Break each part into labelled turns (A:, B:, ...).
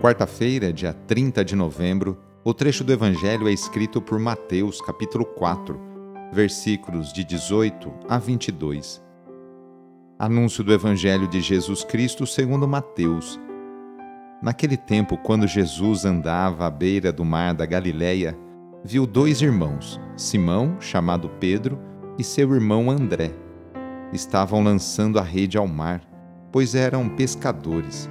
A: Quarta-feira, dia 30 de novembro, o trecho do Evangelho é escrito por Mateus, capítulo 4, versículos de 18 a 22. Anúncio do Evangelho de Jesus Cristo segundo Mateus. Naquele tempo, quando Jesus andava à beira do mar da Galileia, viu dois irmãos, Simão, chamado Pedro, e seu irmão André. Estavam lançando a rede ao mar, pois eram pescadores.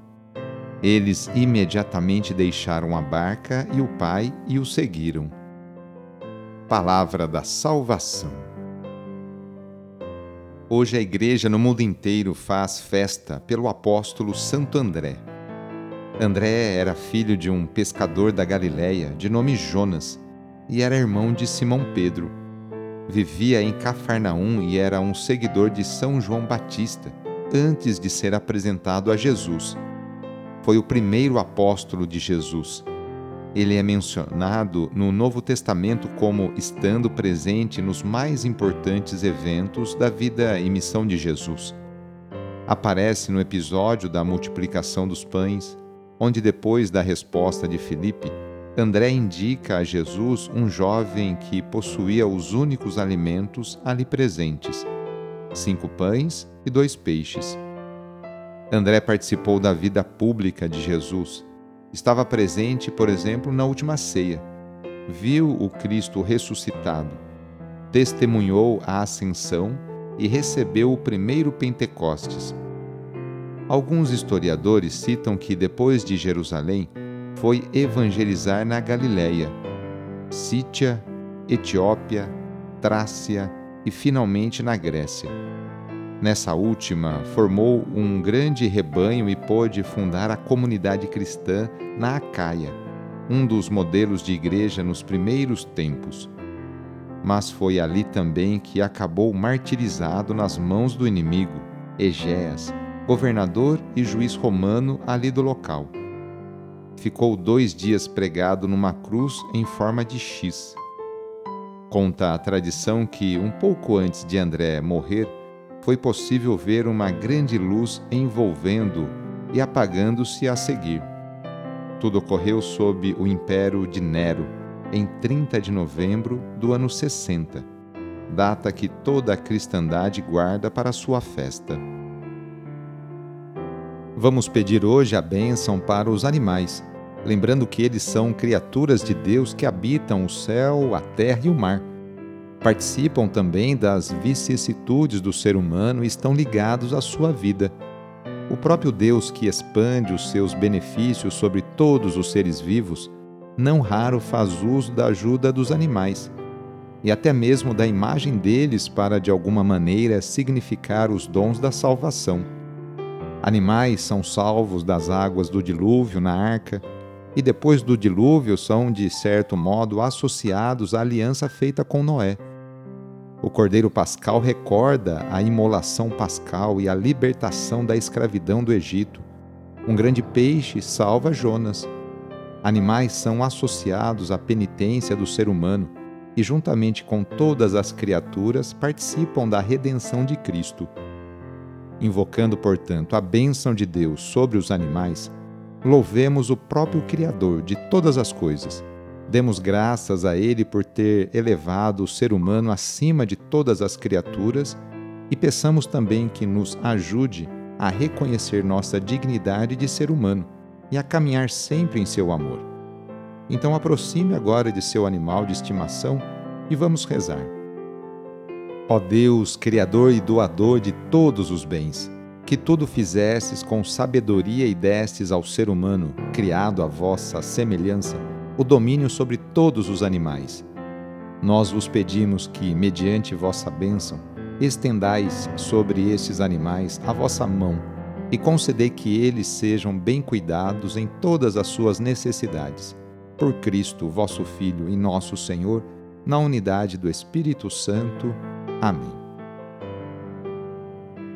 A: Eles imediatamente deixaram a barca e o pai e o seguiram. Palavra da Salvação. Hoje a Igreja no mundo inteiro faz festa pelo apóstolo Santo André. André era filho de um pescador da Galiléia de nome Jonas e era irmão de Simão Pedro. Vivia em Cafarnaum e era um seguidor de São João Batista antes de ser apresentado a Jesus foi o primeiro apóstolo de Jesus. Ele é mencionado no Novo Testamento como estando presente nos mais importantes eventos da vida e missão de Jesus. Aparece no episódio da multiplicação dos pães, onde, depois da resposta de Filipe, André indica a Jesus um jovem que possuía os únicos alimentos ali presentes: cinco pães e dois peixes. André participou da vida pública de Jesus. Estava presente, por exemplo, na última ceia. Viu o Cristo ressuscitado. Testemunhou a ascensão e recebeu o primeiro Pentecostes. Alguns historiadores citam que depois de Jerusalém, foi evangelizar na Galiléia, Sítia, Etiópia, Trácia e finalmente na Grécia. Nessa última, formou um grande rebanho e pôde fundar a comunidade cristã na Acaia, um dos modelos de igreja nos primeiros tempos. Mas foi ali também que acabou martirizado nas mãos do inimigo, Egéas, governador e juiz romano ali do local. Ficou dois dias pregado numa cruz em forma de X. Conta a tradição que, um pouco antes de André morrer, foi possível ver uma grande luz envolvendo e apagando-se a seguir. Tudo ocorreu sob o império de Nero, em 30 de novembro do ano 60, data que toda a cristandade guarda para sua festa. Vamos pedir hoje a bênção para os animais, lembrando que eles são criaturas de Deus que habitam o céu, a terra e o mar participam também das vicissitudes do ser humano e estão ligados à sua vida. O próprio Deus que expande os seus benefícios sobre todos os seres vivos, não raro faz uso da ajuda dos animais e até mesmo da imagem deles para de alguma maneira significar os dons da salvação. Animais são salvos das águas do dilúvio na arca e depois do dilúvio são de certo modo associados à aliança feita com Noé. O Cordeiro Pascal recorda a imolação pascal e a libertação da escravidão do Egito. Um grande peixe salva Jonas. Animais são associados à penitência do ser humano, e, juntamente com todas as criaturas, participam da redenção de Cristo. Invocando, portanto, a bênção de Deus sobre os animais, louvemos o próprio Criador de todas as coisas. Demos graças a Ele por ter elevado o ser humano acima de todas as criaturas e peçamos também que nos ajude a reconhecer nossa dignidade de ser humano e a caminhar sempre em seu amor. Então aproxime agora de seu animal de estimação e vamos rezar. Ó Deus, Criador e doador de todos os bens, que tudo fizestes com sabedoria e destes ao ser humano, criado à vossa semelhança, o domínio sobre todos os animais. Nós vos pedimos que, mediante vossa bênção, estendais sobre estes animais a vossa mão e concedei que eles sejam bem cuidados em todas as suas necessidades. Por Cristo, vosso Filho e nosso Senhor, na unidade do Espírito Santo. Amém.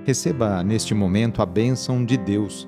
A: Receba neste momento a bênção de Deus.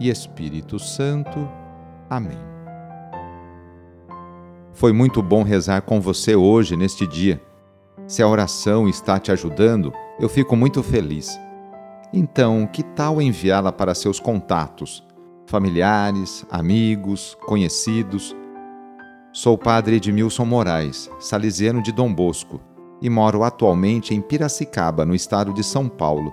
A: e Espírito Santo. Amém. Foi muito bom rezar com você hoje, neste dia. Se a oração está te ajudando, eu fico muito feliz. Então, que tal enviá-la para seus contatos, familiares, amigos, conhecidos? Sou o padre Edmilson Moraes, salesiano de Dom Bosco, e moro atualmente em Piracicaba, no estado de São Paulo.